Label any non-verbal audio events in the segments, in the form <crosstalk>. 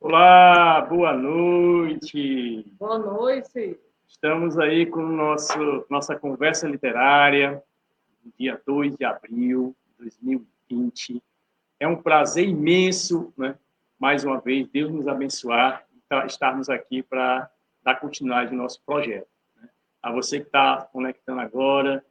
Olá, boa noite. Boa noite. Estamos aí com nosso, nossa conversa literária, dia 2 de abril de 2020. É um prazer imenso, né? mais uma vez, Deus nos abençoar e estarmos aqui para dar continuidade ao nosso projeto. Né? A você que está conectando agora,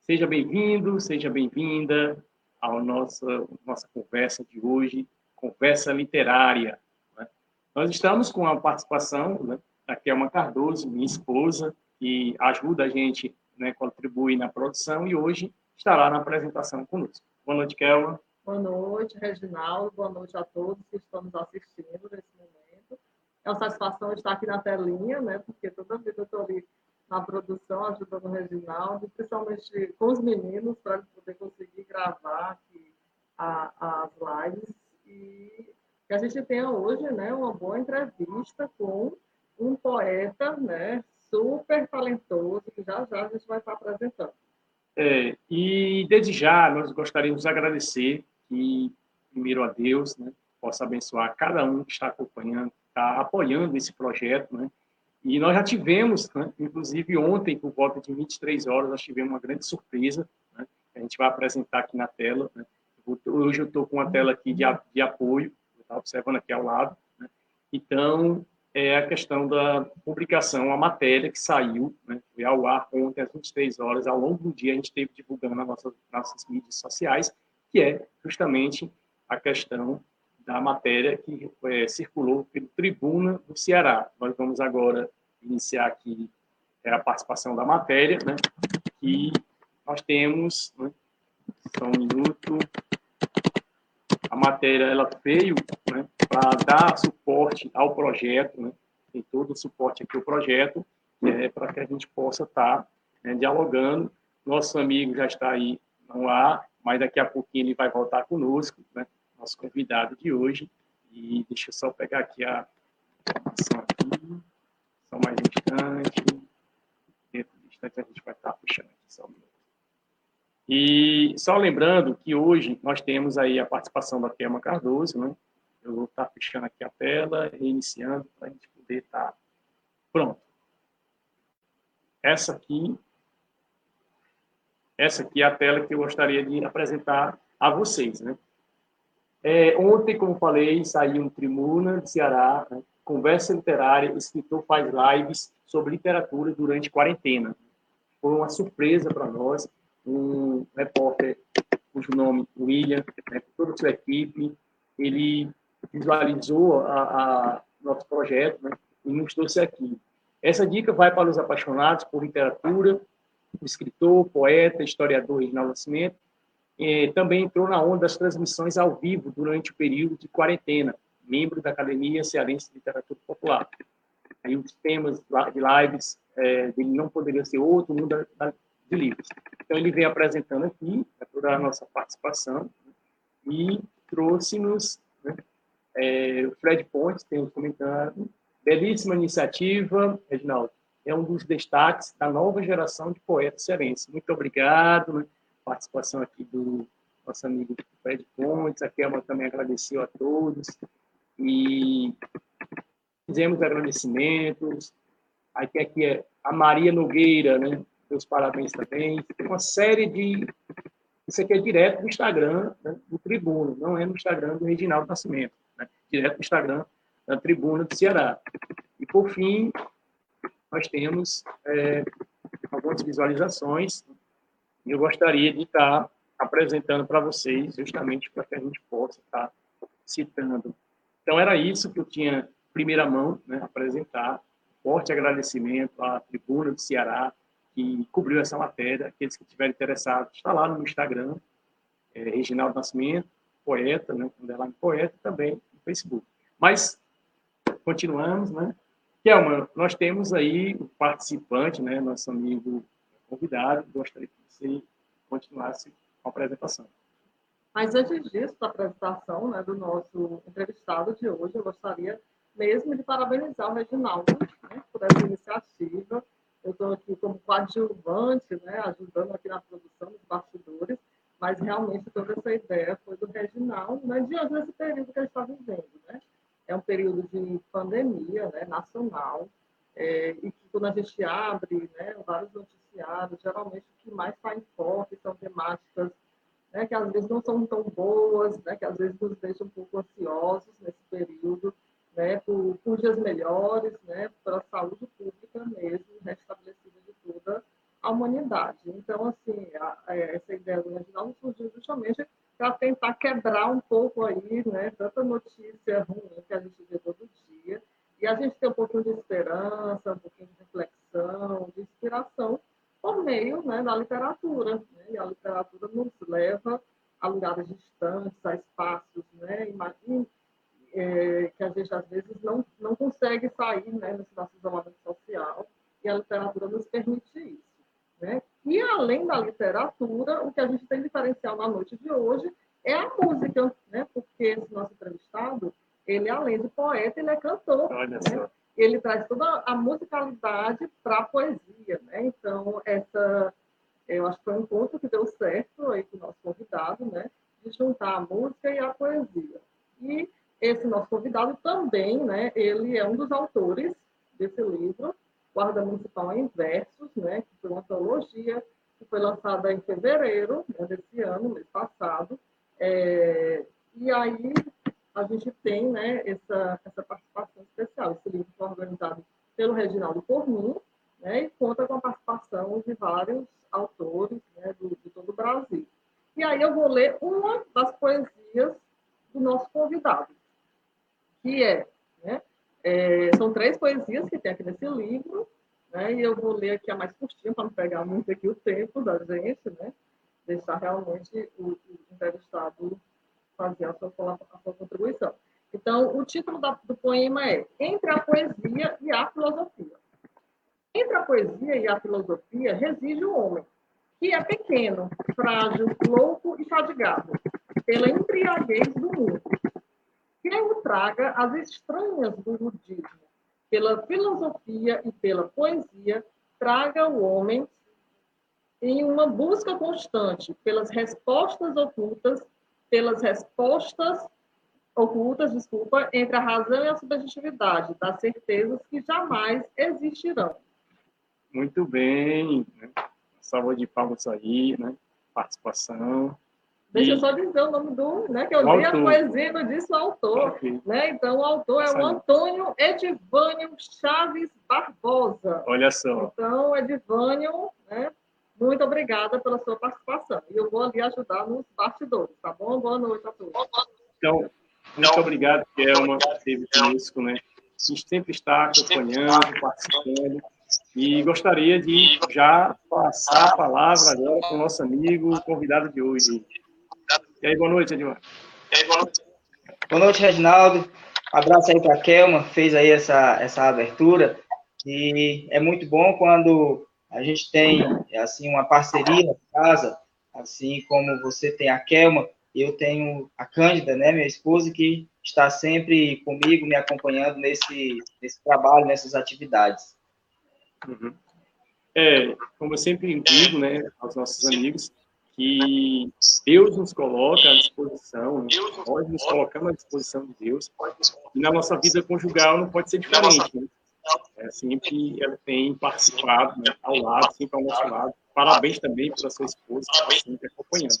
seja bem-vindo, seja bem-vinda à nossa, nossa conversa de hoje, conversa literária. Né? Nós estamos com a participação né, da Kelma Cardoso, minha esposa, que ajuda a gente, né, contribui na produção e hoje estará na apresentação conosco. Boa noite, Kelma. Boa noite, Reginaldo. Boa noite a todos que estão nos assistindo nesse momento. É uma satisfação estar aqui na telinha, né, porque toda vida eu estou ali na produção, ajudando o Reginaldo, principalmente com os meninos, para poder conseguir gravar aqui as lives. E que a gente tenha hoje né, uma boa entrevista com um poeta né, super talentoso, que já já a gente vai estar apresentando. É, e desde já nós gostaríamos de agradecer que, primeiro a Deus, né, possa abençoar cada um que está acompanhando, está apoiando esse projeto, né? E nós já tivemos, né, inclusive ontem, por volta de 23 horas, nós tivemos uma grande surpresa, né, a gente vai apresentar aqui na tela. Né? Hoje eu estou com uma tela aqui de, de apoio, observando aqui ao lado. Né? Então, é a questão da publicação, a matéria que saiu, né, foi ao ar ontem às 23 horas, ao longo do dia a gente esteve divulgando nas nossas, nossas mídias sociais, que é justamente a questão da matéria que é, circulou pelo Tribuna do Ceará. Nós vamos agora iniciar aqui é, a participação da matéria, né, que nós temos, né, só um minuto, a matéria ela veio né, para dar suporte ao projeto, né, tem todo o suporte aqui ao projeto, é, para que a gente possa estar tá, né, dialogando. Nosso amigo já está aí no ar, mas daqui a pouquinho ele vai voltar conosco, né, nosso convidado de hoje. E deixa eu só pegar aqui a informação aqui, só mais um instante. Dentro do instante a gente vai estar puxando aqui só um minuto. E só lembrando que hoje nós temos aí a participação da Kelma Cardoso, né? Eu vou estar fechando aqui a tela, reiniciando, para a gente poder estar pronto. Essa aqui, essa aqui é a tela que eu gostaria de apresentar a vocês, né? É, ontem, como falei, saiu um Tribuna de Ceará, né? conversa literária, escritor faz lives sobre literatura durante quarentena. Foi uma surpresa para nós, um repórter cujo nome William, né, toda a sua equipe, ele visualizou a, a nosso projeto né, e nos trouxe aqui. Essa dica vai para os apaixonados por literatura, escritor, poeta, historiador Reginaldo Nascimento, também entrou na onda das transmissões ao vivo durante o período de quarentena, membro da Academia Cearense de Literatura Popular. Aí os temas de lives é, dele não poderiam ser outro, mundo de livros. Então, ele vem apresentando aqui né, toda a nossa participação né, e trouxe-nos né, é, o Fred Pontes, tem um comentário, belíssima iniciativa, Reginaldo, é um dos destaques da nova geração de poetas cearenses. Muito obrigado, né, participação aqui do nosso amigo Fred Pontes, a Kelma também agradeceu a todos, e fizemos agradecimentos, aqui, aqui é a Maria Nogueira, né, meus parabéns também. Uma série de. Isso aqui é direto do Instagram né, do Tribuno, não é no Instagram do Reginaldo Nascimento, né, direto do Instagram da Tribuna do Ceará. E, por fim, nós temos é, algumas visualizações e eu gostaria de estar apresentando para vocês, justamente para que a gente possa estar citando. Então, era isso que eu tinha, primeira mão, né, apresentar. Forte agradecimento à Tribuna do Ceará, que cobriu essa matéria. Aqueles que estiverem interessados, está lá no Instagram, é, Reginaldo Nascimento, poeta, né, poeta, também no Facebook. Mas, continuamos, né? Kelma, nós temos aí o participante, né, nosso amigo convidado, gostaria que você continuasse com a apresentação. Mas antes disso, da apresentação né, do nosso entrevistado de hoje, eu gostaria mesmo de parabenizar o Reginaldo né, por essa iniciativa. Eu estou aqui como coadjuvante, né, ajudando aqui na produção dos bastidores, mas realmente toda essa ideia foi do Reginaldo, né, diante desse período que a gente está vivendo. Né? É um período de pandemia né, nacional, é, e que quando a gente abre né, vários noticiários, geralmente o que mais está em foco são temáticas né, que às vezes não são tão boas, né, que às vezes nos deixam um pouco ansiosos nesse período, né, por, por dias melhores, né, para a saúde pública mesmo, restabelecida de toda a humanidade. Então, assim, a, a, essa ideia do Reginaldo surgiu justamente para tentar quebrar um pouco aí, né, tanta notícia ruim que a gente vê todo dia, e a gente tem um pouquinho de esperança, um pouquinho de reflexão, de inspiração, por meio né, da literatura. Né? E a literatura nos leva a lugares distantes, a espaços, né? Imagine, é, que a gente às vezes não, não consegue sair né, nesse nosso isolamento social, e a literatura nos permite isso. Né? E além da literatura, o que a gente tem diferencial na noite de hoje é a música, né? porque esse nosso entrevistado, ele além de poeta, ele é cantor. Olha né? ele traz toda a musicalidade para a poesia, né? Então, essa, eu acho que foi um ponto que deu certo aí com o nosso convidado, né? De juntar a música e a poesia. E esse nosso convidado também, né? Ele é um dos autores desse livro, Guarda Municipal em Versos, né? Que foi uma antologia que foi lançada em fevereiro né, desse ano, mês passado. É, e aí a gente tem né, essa, essa participação especial. Esse livro foi organizado pelo Reginaldo Cormin né, e conta com a participação de vários autores né, do, de todo o Brasil. E aí eu vou ler uma das poesias do nosso convidado, que é, é são três poesias que tem aqui nesse livro, né, e eu vou ler aqui a mais curtinha, para não pegar muito aqui o tempo da gente, né, deixar realmente o, o entrevistado fazer a sua, a sua contribuição. Então, o título da, do poema é Entre a Poesia e a Filosofia. Entre a poesia e a filosofia reside o homem, que é pequeno, frágil, louco e fadigado pela embriaguez do mundo. Quem o traga as estranhas do budismo, pela filosofia e pela poesia, traga o homem em uma busca constante pelas respostas ocultas pelas respostas ocultas, desculpa, entre a razão e a subjetividade, das certezas que jamais existirão. Muito bem, né? salva de palmas aí, né? Participação. Deixa eu só dizer o nome do, né? Que eu li a poesia e disse o autor. Okay. Né? Então, o autor é o Antônio Edivânio Chaves Barbosa. Olha só. Então, Edivânio, né? Muito obrigada pela sua participação. E eu vou ali ajudar nos bastidores, tá bom? Boa noite a todos. Então, muito obrigado, Kelma, por esteve conosco, né? A gente sempre está acompanhando, participando. E gostaria de já passar a palavra agora para o nosso amigo convidado de hoje. E aí, boa noite, Edmar. Boa noite, Reginaldo. Abraço aí para a Kelma, fez aí essa, essa abertura. E é muito bom quando a gente tem, assim, uma parceria na casa, assim como você tem a Kelma, eu tenho a Cândida, né, minha esposa, que está sempre comigo, me acompanhando nesse, nesse trabalho, nessas atividades. Uhum. É, como eu sempre digo, né, aos nossos amigos, que Deus nos coloca à disposição, né? nós nos colocamos à disposição de Deus, e na nossa vida conjugal não pode ser diferente. Né? é, sempre ela tem participado né, ao lado, sempre ao nosso lado. Parabéns também pela sua esposa, que está sempre acompanhando.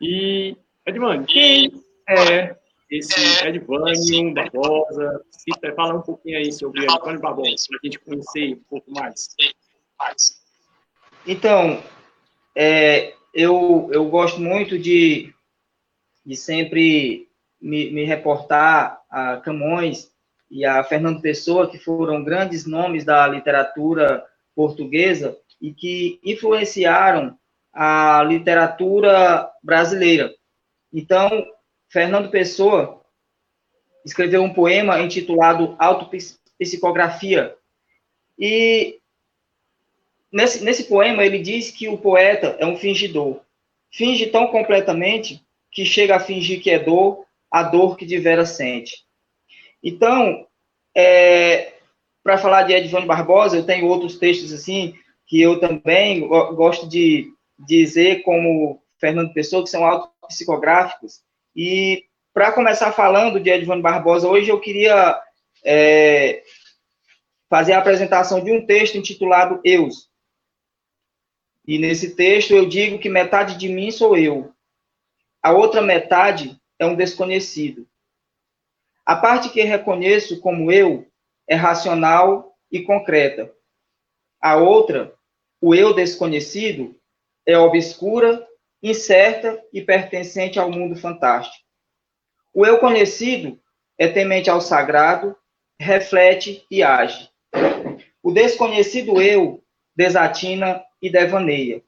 E, Edvânio, quem é esse Edvânio Barbosa? Cita, fala um pouquinho aí sobre Edvânio Barbosa, para a gente conhecer um pouco mais. Então, é, eu, eu gosto muito de, de sempre me, me reportar a Camões, e a Fernando Pessoa, que foram grandes nomes da literatura portuguesa e que influenciaram a literatura brasileira. Então, Fernando Pessoa escreveu um poema intitulado Autopsicografia. E nesse, nesse poema ele diz que o poeta é um fingidor. Finge tão completamente que chega a fingir que é dor, a dor que de vera sente. Então, é, para falar de Edvânio Barbosa, eu tenho outros textos assim, que eu também gosto de dizer, como Fernando Pessoa, que são autopsicográficos. E para começar falando de Edvânio Barbosa, hoje eu queria é, fazer a apresentação de um texto intitulado Eus. E nesse texto eu digo que metade de mim sou eu, a outra metade é um desconhecido. A parte que reconheço como eu é racional e concreta. A outra, o eu desconhecido, é obscura, incerta e pertencente ao mundo fantástico. O eu conhecido é temente ao sagrado, reflete e age. O desconhecido eu desatina e devaneia.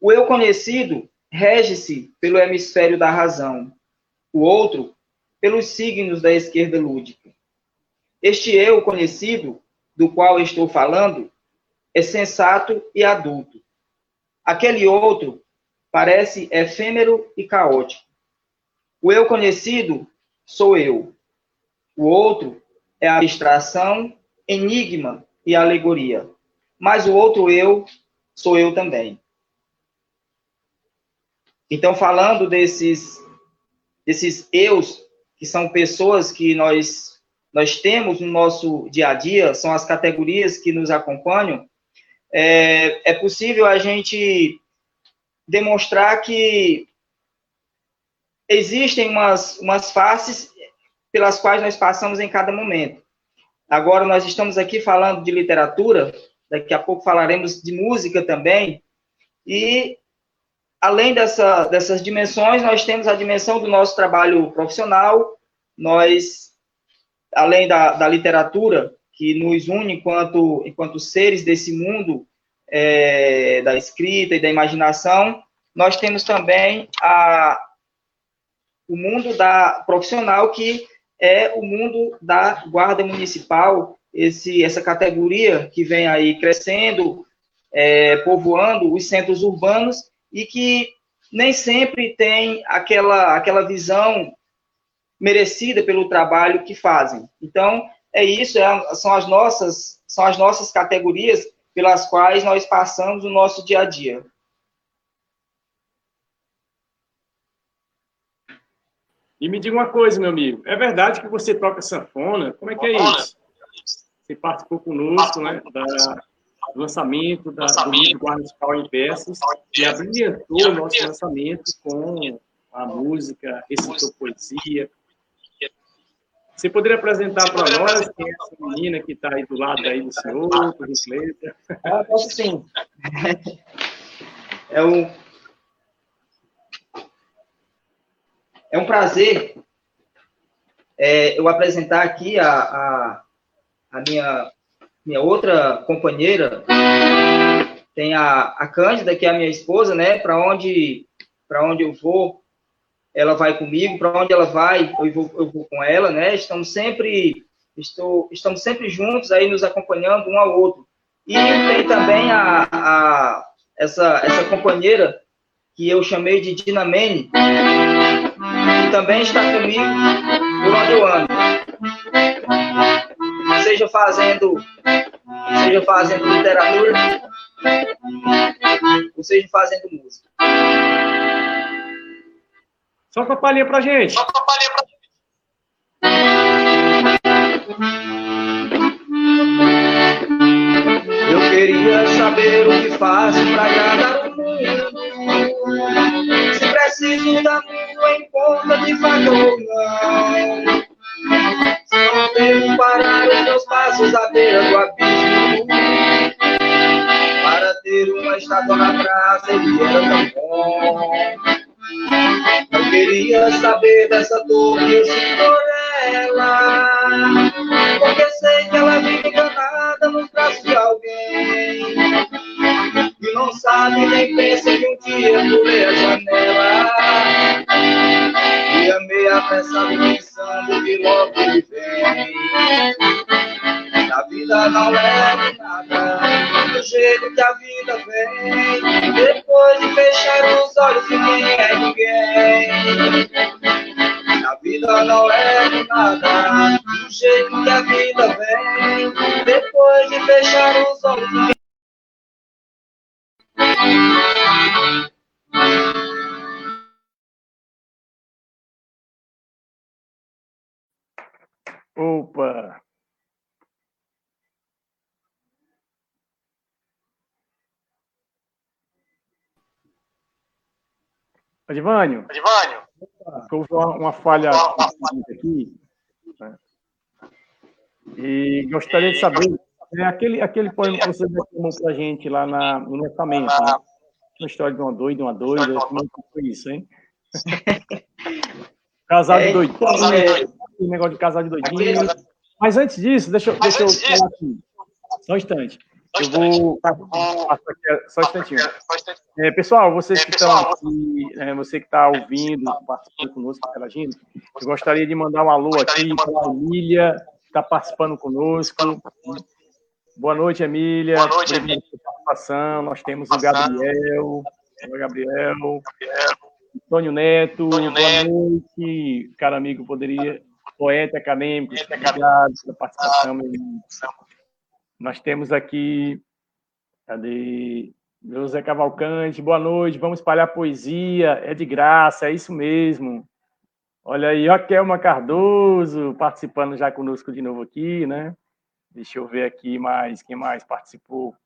O eu conhecido rege-se pelo hemisfério da razão, o outro pelos signos da esquerda lúdica. Este eu conhecido, do qual estou falando, é sensato e adulto. Aquele outro parece efêmero e caótico. O eu conhecido sou eu. O outro é abstração, enigma e alegoria. Mas o outro eu sou eu também. Então, falando desses, desses eus, que são pessoas que nós, nós temos no nosso dia a dia, são as categorias que nos acompanham, é, é possível a gente demonstrar que existem umas, umas faces pelas quais nós passamos em cada momento. Agora, nós estamos aqui falando de literatura, daqui a pouco falaremos de música também, e além dessa, dessas dimensões, nós temos a dimensão do nosso trabalho profissional, nós, além da, da literatura, que nos une enquanto, enquanto seres desse mundo é, da escrita e da imaginação, nós temos também a, o mundo da profissional, que é o mundo da guarda municipal, esse, essa categoria que vem aí crescendo, é, povoando os centros urbanos e que nem sempre tem aquela, aquela visão merecida pelo trabalho que fazem. Então, é isso, é, são, as nossas, são as nossas categorias pelas quais nós passamos o nosso dia a dia. E me diga uma coisa, meu amigo, é verdade que você toca sanfona? Como é que é isso? Você participou conosco, né, da, lançamento da, do livro Guarda Municipal em Peças e abrilhantou o nosso lançamento com a música, recitou poesia. Você poderia apresentar para nós quem é essa menina que está aí do lado aí do senhor, por gentileza? Ah, posso sim. <laughs> É um, é um prazer é, eu apresentar aqui a, a, a minha minha outra companheira tem a, a Cândida, que é a minha esposa, né? Para onde, onde eu vou, ela vai comigo. Para onde ela vai, eu vou, eu vou com ela, né? Estamos sempre, estou, estamos sempre juntos aí, nos acompanhando um ao outro. E tem também a, a essa, essa companheira que eu chamei de Dinamene, que também está comigo por onde eu ando seja fazendo, seja fazendo literatura, ou seja fazendo música. Só uma palhinha pra gente. Só uma palhinha pra gente. Eu queria saber o que faço para agradar o mundo. Se preciso da minha em conta de fato ou não. Devo parar os meus passos à beira do abismo. Para ter uma estátua na praça, ele era tão bom. Eu queria saber dessa dor que eu sinto por ela. Porque sei que ela vive enganada nos braços de alguém. E não sabe nem pensa que um dia pulei a janela. E apressado pensando que logo vem. A vida não leva nada, do jeito que a vida vem. Depois de fechar os olhos, ninguém é ninguém. A vida não é nada, do jeito que a vida vem. Depois de fechar os olhos, ninguém Opa! Adivânio. Adivânio. Houve uma, uma falha aqui. Né? E gostaria de saber, é aquele, aquele poema que você declamou para a gente lá na, no lançamento, né? Uma história de uma doida, uma doida, como é foi isso, hein? <laughs> Casado é, doidinho, é. Negócio de casar de doidinho. Mas antes disso, deixa, deixa eu falar aqui. Só um instante. Eu vou. Só um instantinho. É, pessoal, vocês que estão aqui, é, você que está ouvindo, participando conosco, interagindo, eu gostaria de mandar um alô aqui para a Emília, que está participando conosco. Boa noite, Emília. Boa noite, Emília. participação. Nós temos o Gabriel. Oi, Gabriel. Antônio Neto. Antônio boa noite. Cara amigo, poderia. Poeta acadêmico, obrigado pela participação. Nós temos aqui, cadê? José Cavalcante, boa noite, vamos espalhar poesia, é de graça, é isso mesmo. Olha aí, ó, Kelma Cardoso participando já conosco de novo aqui, né? Deixa eu ver aqui mais, quem mais participou?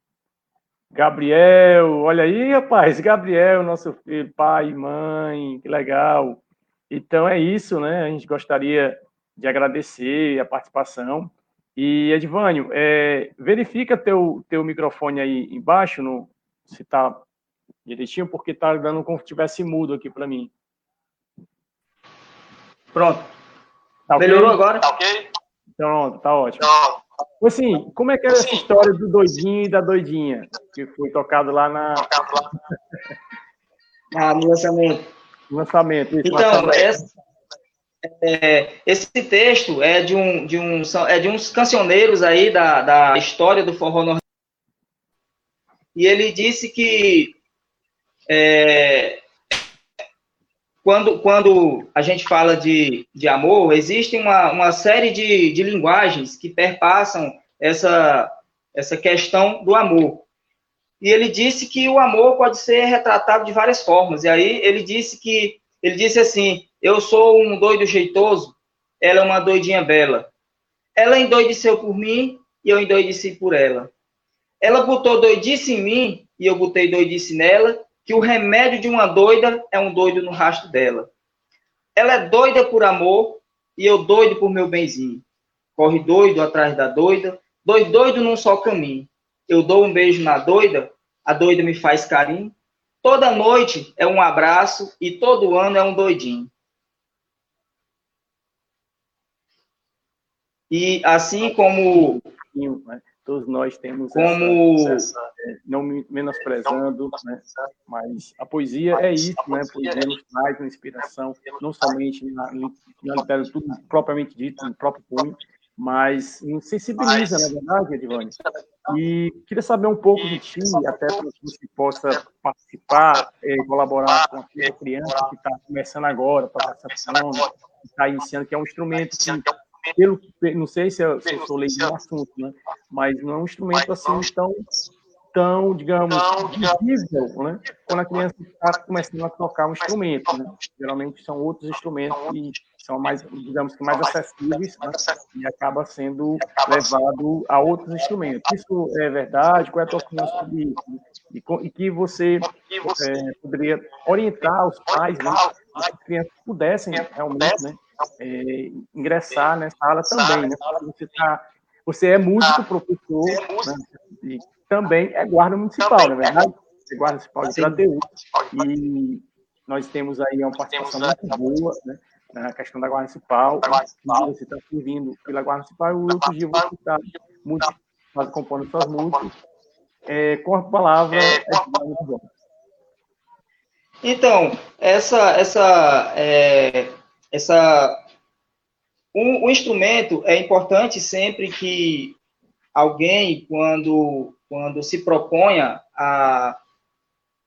Gabriel, olha aí, rapaz, Gabriel, nosso filho, pai mãe, que legal. Então é isso, né? A gente gostaria de agradecer a participação. E, Edvânio, é, verifica teu, teu microfone aí embaixo, no, se está direitinho, porque está dando como se tivesse mudo aqui para mim. Pronto. Tá okay? Melhorou agora? Tá ok? Pronto, tá ótimo. Então, assim, como é que era essa história do doidinho e da doidinha, que foi tocado lá na... ah, no lançamento. Lançamento, isso, Então, lançamento. essa é, esse texto é de, um, de, um, é de uns cancioneiros aí da, da história do forró nordestino. E ele disse que é, quando, quando a gente fala de, de amor, existe uma, uma série de, de linguagens que perpassam essa, essa questão do amor. E ele disse que o amor pode ser retratado de várias formas. E aí ele disse que ele disse assim: Eu sou um doido jeitoso, ela é uma doidinha bela. Ela endoideceu por mim e eu endoideci por ela. Ela botou doidice em mim e eu botei doidice nela, que o remédio de uma doida é um doido no rastro dela. Ela é doida por amor e eu doido por meu benzinho. Corre doido atrás da doida, dois doidos num só caminho. Eu dou um beijo na doida, a doida me faz carinho, Toda noite é um abraço e todo ano é um doidinho. E assim como todos nós temos como essa, essa, não menosprezando, né? mas a poesia é isso, né? A poesia nos traz uma inspiração, não somente na, na literatura propriamente dita, no próprio punho, mas nos sensibiliza, na verdade, Edivane. E queria saber um pouco de ti, até para que você possa participar, é, colaborar com a criança que está começando agora, para essa que está iniciando, que é um instrumento que, pelo, não sei se eu, se eu sou leigo no assunto, né? mas não é um instrumento assim tão tão, digamos, visível, né? Quando a criança está começando a tocar um instrumento, né? Geralmente são outros instrumentos que são mais, digamos que mais acessíveis, né? e acaba sendo levado a outros instrumentos. Isso é verdade? Qual é a tua opinião sobre isso? E, e que você é, poderia orientar os pais, né? Que as crianças pudessem realmente, né? É, ingressar nessa aula também, né? Você tá, você é músico, professor, né? também é guarda municipal, não é verdade? É guarda municipal de Crateús. E nós temos aí uma participação muito boa, né? Na questão da Guarda Municipal, você está servindo pela Guarda Municipal e o outro dia você está muito, faz, compondo suas músicas. É, com a palavra, é, é bom. Então, essa, essa, é, essa, um, o instrumento é importante sempre que alguém, quando, quando se proponha a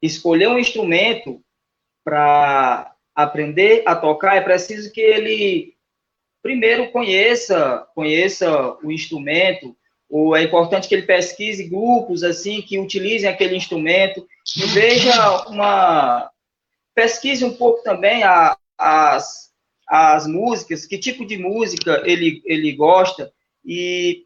escolher um instrumento para aprender a tocar, é preciso que ele primeiro conheça, conheça o instrumento, ou é importante que ele pesquise grupos assim que utilizem aquele instrumento e veja uma pesquise um pouco também a, as, as músicas, que tipo de música ele, ele gosta e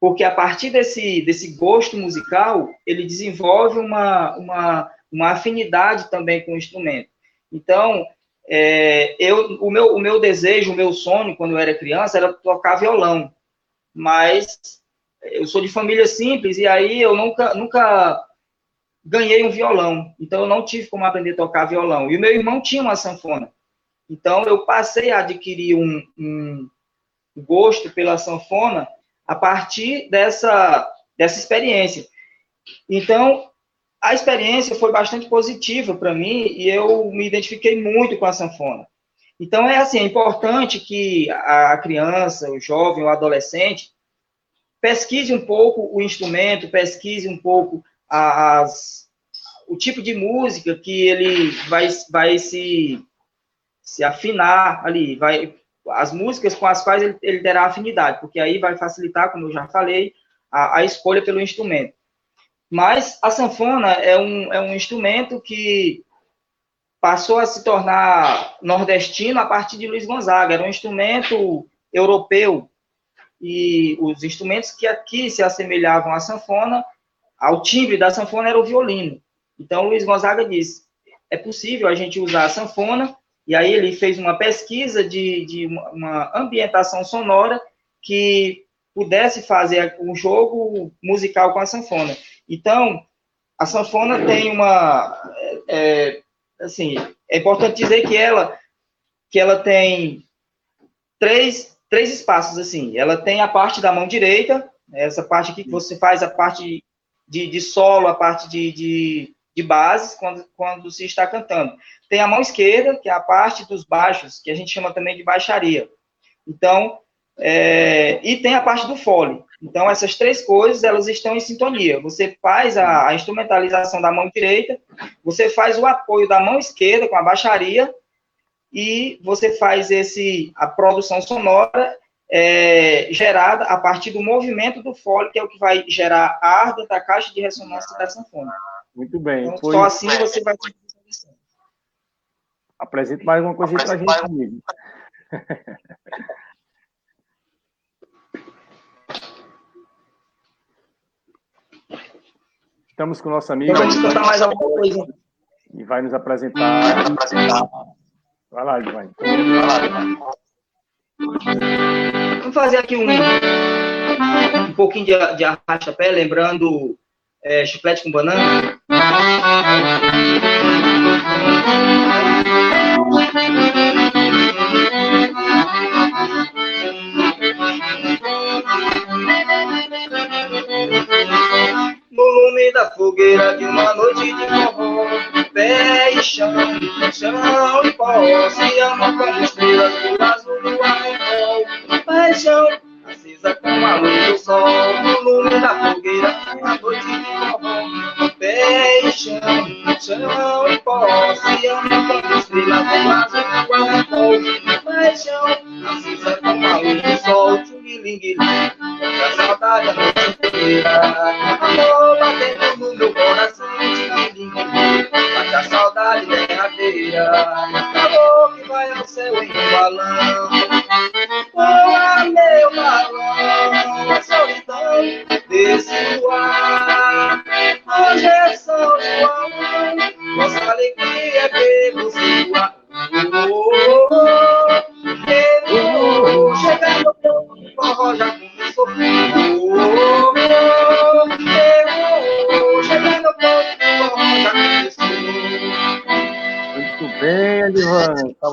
porque a partir desse, desse gosto musical ele desenvolve uma, uma, uma afinidade também com o instrumento. Então, é, eu, o, meu, o meu desejo, o meu sonho, quando eu era criança, era tocar violão. Mas eu sou de família simples e aí eu nunca, nunca ganhei um violão. Então eu não tive como aprender a tocar violão. E o meu irmão tinha uma sanfona. Então eu passei a adquirir um, um gosto pela sanfona a partir dessa, dessa experiência. Então, a experiência foi bastante positiva para mim e eu me identifiquei muito com a sanfona. Então, é assim, é importante que a criança, o jovem, o adolescente, pesquise um pouco o instrumento, pesquise um pouco as, o tipo de música que ele vai, vai se, se afinar ali, vai, as músicas com as quais ele, ele terá afinidade, porque aí vai facilitar, como eu já falei, a, a escolha pelo instrumento. Mas a sanfona é um, é um instrumento que passou a se tornar nordestino a partir de Luiz Gonzaga. Era um instrumento europeu. E os instrumentos que aqui se assemelhavam à sanfona, ao timbre da sanfona, era o violino. Então, Luiz Gonzaga disse: é possível a gente usar a sanfona. E aí ele fez uma pesquisa de, de uma ambientação sonora que pudesse fazer um jogo musical com a sanfona. Então, a sanfona tem uma, é, é, assim, é importante dizer que ela, que ela tem três, três espaços, assim, ela tem a parte da mão direita, essa parte aqui que você faz a parte de, de solo, a parte de, de, de bases, quando, quando se está cantando. Tem a mão esquerda, que é a parte dos baixos, que a gente chama também de baixaria. Então, é, e tem a parte do fole. Então, essas três coisas, elas estão em sintonia. Você faz a, a, instrumentalização da mão direita, você faz o apoio da mão esquerda com a baixaria, e você faz esse a produção sonora é, gerada a partir do movimento do fole, que é o que vai gerar ar dentro da caixa de ressonância da sanfona. Muito bem. Então, só assim você vai... Apresente mais uma coisa para a gente, amigo. <laughs> <laughs> Estamos com o nosso amigo. Contar mais alguma coisa. E vai nos apresentar. apresentar. Vai lá, Giovanni. Vai lá, Giovanni. Vamos fazer aqui um, um pouquinho de, de arracha-pé, lembrando é, chiclete com banana. Lume da fogueira de uma noite de forró. Pé e chão, chão e pó, se ama como estrelas do azul do arrebol. Paixão, acesa como a luz do sol, no lume da fogueira de uma noite de forró. Pé e chão, chão e pó, se ama como estrelas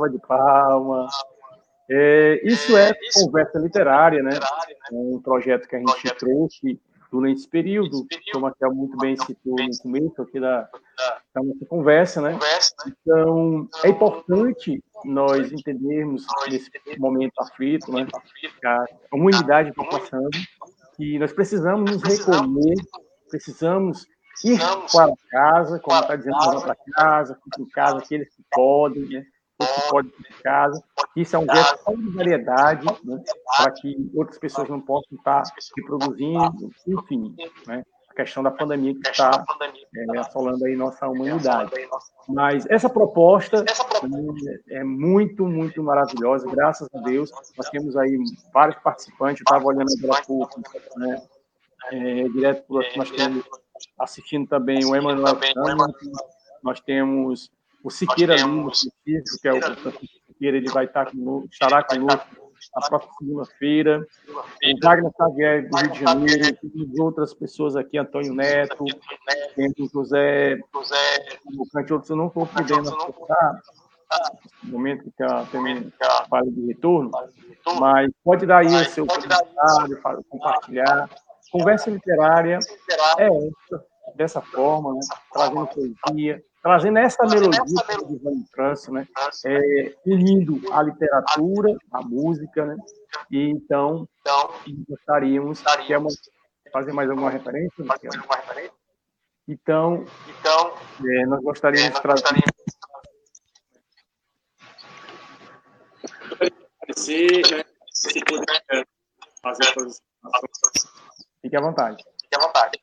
salva de palmas. É, isso é conversa literária, né? É um projeto que a gente trouxe durante esse período, como a Kel muito bem citou no começo aqui da, da nossa conversa, né? Então, é importante nós entendermos nesse momento aflito, né? A humanidade está passando que nós precisamos nos recolher, precisamos ir para casa, como está dizendo, para casa, fiquem em casa aqueles que podem, né? Que podem ficar em casa. Isso é um gesto de solidariedade, né? para que outras pessoas não possam estar reproduzindo, enfim, né? a questão da pandemia que está é, assolando aí nossa humanidade. Mas essa proposta é, é muito, muito maravilhosa, graças a Deus. Nós temos aí vários participantes, eu estava olhando agora há pouco, né? É, direto nós temos assistindo também o Emanuel nós temos o Siqueira Lima, que é o Siqueira, ele vai estar conosco, estará conosco na próxima segunda-feira. O Wagner Xavier, do Rio de Janeiro, temos outras pessoas aqui, Antônio Neto, temos o José, o cantor, eu não estou podendo acessar, no momento que está tendo falha de retorno, mas pode dar aí o seu comentário, compartilhar. Conversa literária é essa, dessa forma, né? trazendo poesia, trazendo essa melodia de Van França, né? É, unindo a literatura, a música, né? E então, gostaríamos que é uma, fazer mais alguma referência? Então, então é, nós gostaríamos de trazer. Agradecer, né? Se puder fazer as Fique à vontade. Fique à vontade.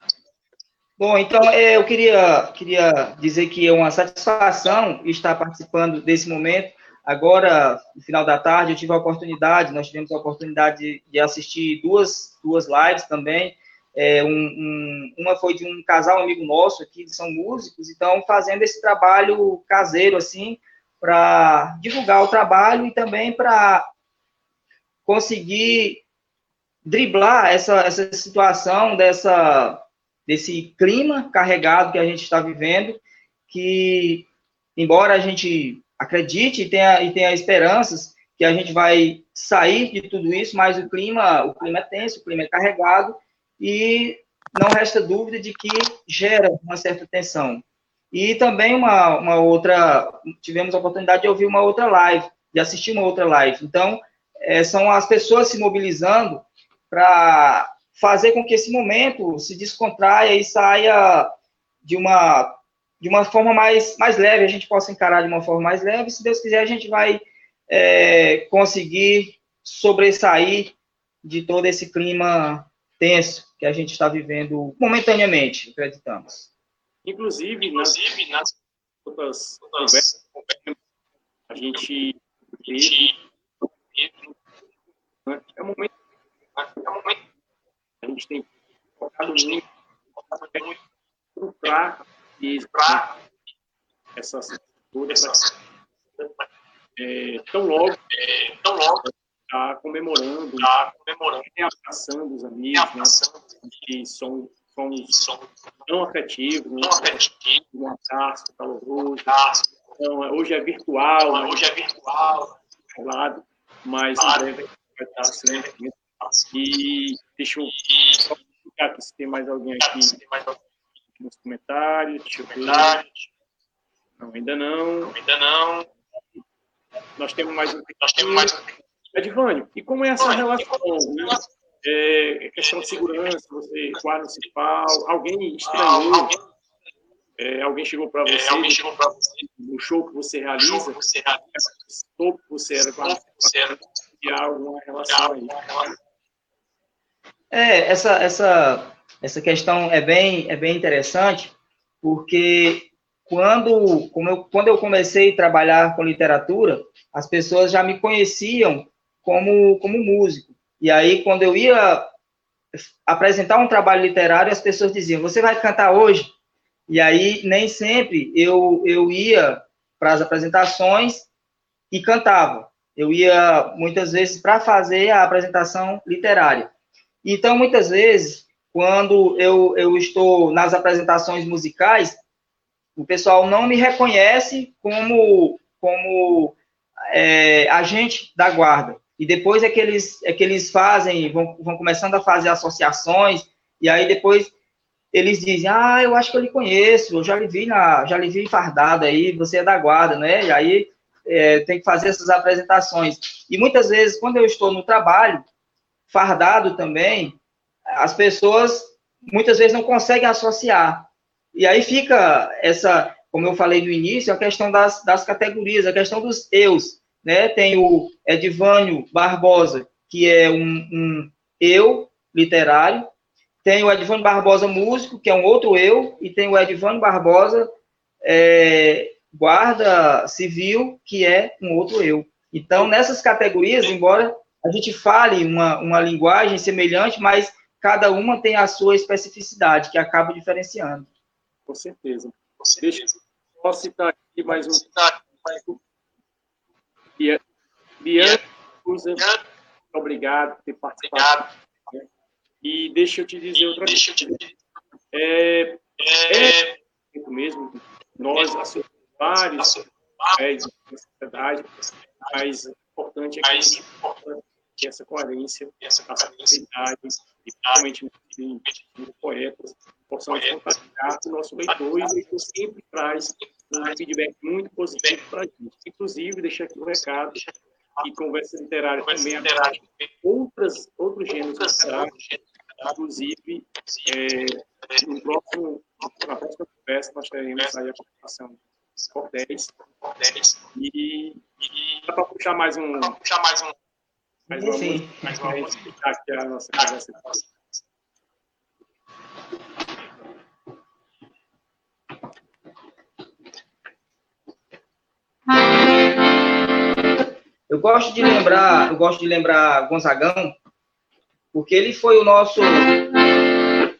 Bom, então é, eu queria, queria dizer que é uma satisfação estar participando desse momento. Agora, no final da tarde, eu tive a oportunidade, nós tivemos a oportunidade de assistir duas, duas lives também. É, um, um, uma foi de um casal amigo nosso aqui, que são músicos, então fazendo esse trabalho caseiro, assim, para divulgar o trabalho e também para conseguir driblar essa, essa situação dessa desse clima carregado que a gente está vivendo, que, embora a gente acredite e tenha, e tenha esperanças que a gente vai sair de tudo isso, mas o clima, o clima é tenso, o clima é carregado, e não resta dúvida de que gera uma certa tensão. E também uma, uma outra, tivemos a oportunidade de ouvir uma outra live, de assistir uma outra live. Então, é, são as pessoas se mobilizando para fazer com que esse momento se descontraia e saia de uma de uma forma mais, mais leve, a gente possa encarar de uma forma mais leve, se Deus quiser, a gente vai é, conseguir sobressair de todo esse clima tenso que a gente está vivendo momentaneamente, acreditamos. Inclusive, Inclusive nas, outras conversas, a gente é um momento, é um momento a gente tem focado muito para para essa toda essa é, tão logo é, tão logo está comemorando está comemorando. abraçando os amigos né, que são somos tão afetivos né, um abraço caloroso então, hoje é virtual né, hoje é virtual. Lado mas em breve vai estar sempre e deixa eu verificar se tem mais alguém aqui nos comentários. Deixa eu ver. Não, ainda não. Ainda não. Nós temos mais um. Nós temos mais um. Edvânio, e como é essa relação? Né? É, questão de segurança, você, guarda municipal, alguém estranhou? É, alguém chegou para você, é, chegou você no show que você realiza, show que você realiza, que você era guarda municipal, e há alguma relação aí. É, essa, essa, essa questão é bem, é bem interessante, porque quando, como eu, quando eu comecei a trabalhar com literatura, as pessoas já me conheciam como, como músico. E aí, quando eu ia apresentar um trabalho literário, as pessoas diziam: Você vai cantar hoje? E aí, nem sempre eu, eu ia para as apresentações e cantava. Eu ia, muitas vezes, para fazer a apresentação literária. Então, muitas vezes, quando eu, eu estou nas apresentações musicais, o pessoal não me reconhece como, como é, agente da guarda. E depois é que eles, é que eles fazem, vão, vão começando a fazer associações, e aí depois eles dizem, ah, eu acho que eu lhe conheço, eu já lhe vi, na, já lhe vi fardado aí, você é da guarda, né? E aí é, tem que fazer essas apresentações. E muitas vezes, quando eu estou no trabalho, fardado também, as pessoas muitas vezes não conseguem associar. E aí fica essa, como eu falei no início, a questão das, das categorias, a questão dos eus. Né? Tem o Edvânio Barbosa, que é um, um eu literário, tem o Edvânio Barbosa músico, que é um outro eu, e tem o Edvânio Barbosa é, guarda civil, que é um outro eu. Então, nessas categorias, embora a gente fale uma, uma linguagem semelhante, mas cada uma tem a sua especificidade, que acaba diferenciando. Com certeza. Com certeza. Deixa eu só citar aqui mais um. Bianca, obrigado por ter participado. E deixa eu te dizer outra coisa. É, é, é mesmo, nós assumimos vários na sociedade, mas o importante é que, que essa coerência, essa capacidade, e principalmente nos poetas, possamos compartilhar com o nosso leitor, e o leitor sempre traz um feedback muito positivo para a gente. Inclusive, deixar aqui um recado, que conversa literária também abrange outras, outros gêneros literários, inclusive, é, no próximo, na próxima conversa, nós teremos aí a participação de Cordéis, e, e para puxar mais um... mais uma Sim. uma música, aqui a nossa conversa. Eu gosto de lembrar, eu gosto de lembrar Gonzagão, porque ele foi o nosso,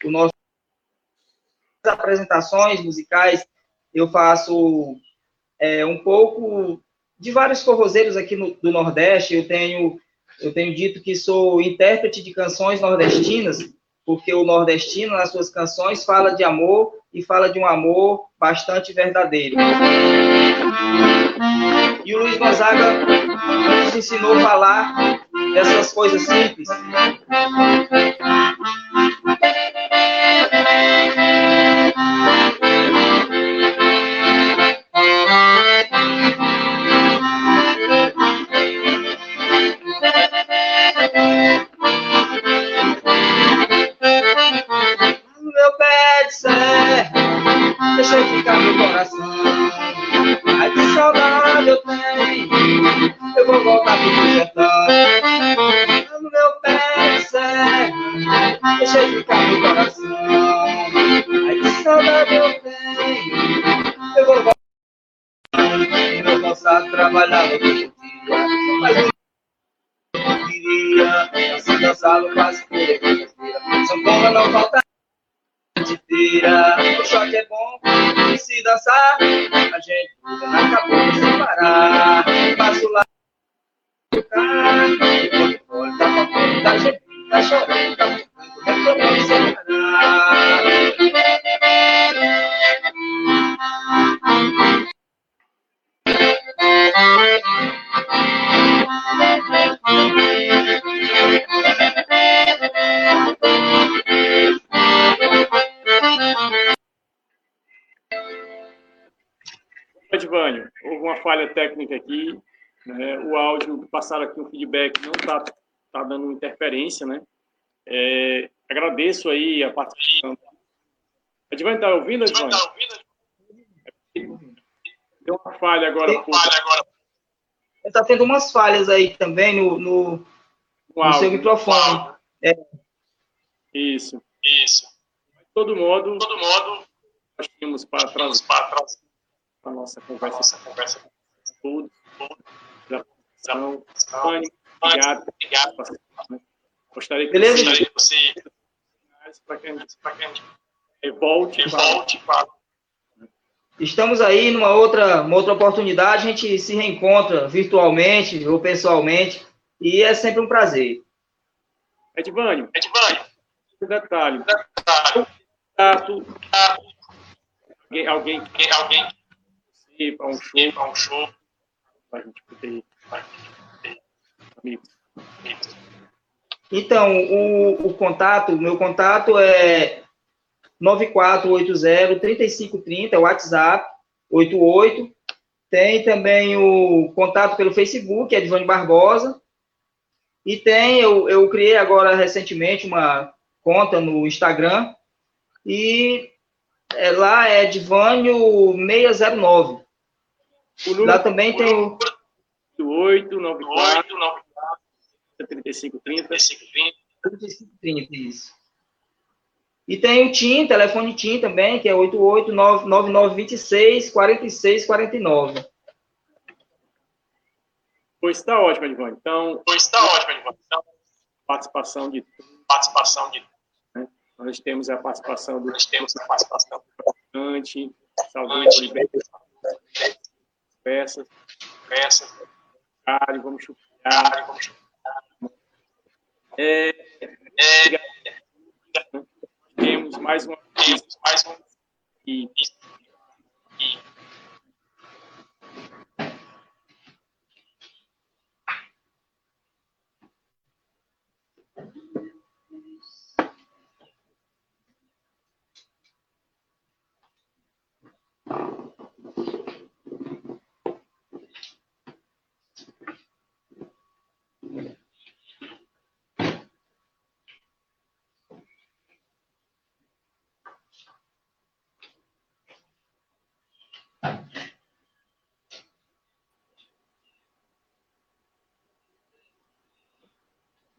o nosso apresentações musicais. Eu faço é, um pouco de vários forrozeiros aqui no, do Nordeste. Eu tenho, eu tenho dito que sou intérprete de canções nordestinas, porque o nordestino, nas suas canções, fala de amor e fala de um amor bastante verdadeiro. E o Luiz Gonzaga nos ensinou a falar dessas coisas simples. Passaram dando interferência, né? É, agradeço aí a participação. Edvan está ouvindo, Edvan? Está ouvindo? Deu uma falha agora. Tem falha agora. Está tendo umas falhas aí também no, no, no seu microfone. É. Isso. Isso. De todo modo, de todo modo nós tínhamos para trás a nossa conversa, nossa conversa com todos. Então, Fanny, obrigado. obrigado. Gostaria que Beleza? você, para que a gente, para que a gente volte, volte Estamos aí numa outra, uma outra oportunidade, a gente se reencontra virtualmente ou pessoalmente, e é sempre um prazer. Edvânio, Edvânio. Um detalhe. detalhe. Contato, alguém, alguém, alguém, para um show, para um show, para a gente poder então, o, o contato, o meu contato é 9480-3530, é o WhatsApp, 88. Tem também o contato pelo Facebook, é Edvânio Barbosa. E tem, eu, eu criei agora recentemente uma, conta no Instagram. E é, lá é Divânio 609. Lá também tem o. 8, 94, 35, 30. 35, 30, isso. E tem o TIM, telefone TIM também, que é 8899926 4649. Pois está ótimo, Edvânio. Então, pois está ótimo, Edvânio. Então, participação de participação de né? nós temos a participação do nós temos a participação Ante, Salvador peças, peças, vamos chutar, vamos chutar. É, é, temos mais uma vez, mais uma e, e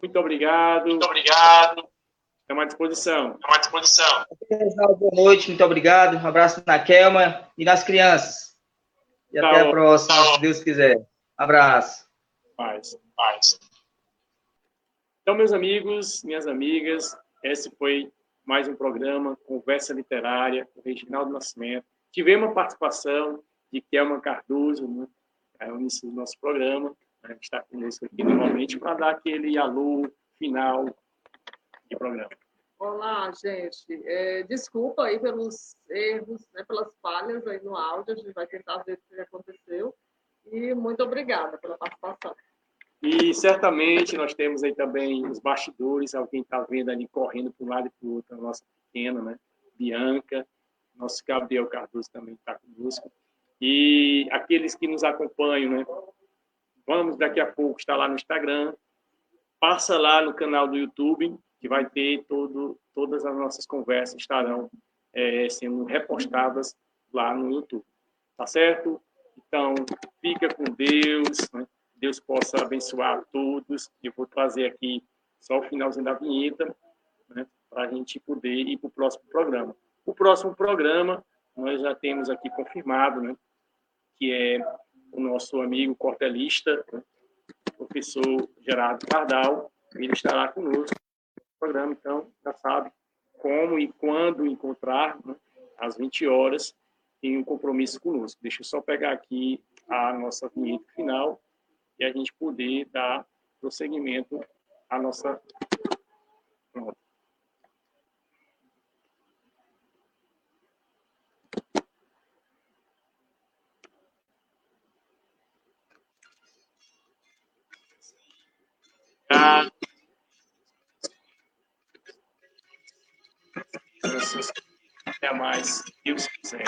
Muito obrigado. Muito obrigado. Estamos à disposição. Estamos à disposição. Boa noite, muito obrigado. Um abraço na Kelma e nas crianças. E tá até bom. a próxima, tá se Deus quiser. Abraço. Paz. Paz. Então, meus amigos, minhas amigas, esse foi mais um programa Conversa Literária com Reginaldo Nascimento. Tivemos a participação de Kelma Cardoso, né, no início do nosso programa, né, que está conosco aqui novamente, para dar aquele alô final de programa. Olá, gente. É, desculpa aí pelos erros, né, pelas falhas aí no áudio, a gente vai tentar ver o que aconteceu. E muito obrigada pela participação. E certamente nós temos aí também os bastidores, alguém está vendo ali correndo para um lado e para o outro, a nossa pequena, né? Bianca, nosso Gabriel Cardoso também está conosco. E aqueles que nos acompanham, né? Vamos daqui a pouco estar lá no Instagram, passa lá no canal do YouTube, que vai ter todo, todas as nossas conversas estarão é, sendo repostadas lá no YouTube. Tá certo? Então, fica com Deus, né? Deus possa abençoar a todos. Eu vou trazer aqui só o finalzinho da vinheta, né, para a gente poder ir para o próximo programa. O próximo programa, nós já temos aqui confirmado, né, que é o nosso amigo cortelista, professor Gerardo Pardal. Ele estará conosco no programa, então já sabe como e quando encontrar, né, às 20 horas, em um compromisso conosco. Deixa eu só pegar aqui a nossa vinheta final e a gente poder dar prosseguimento à nossa. Pronto. Até mais, Deus quiser.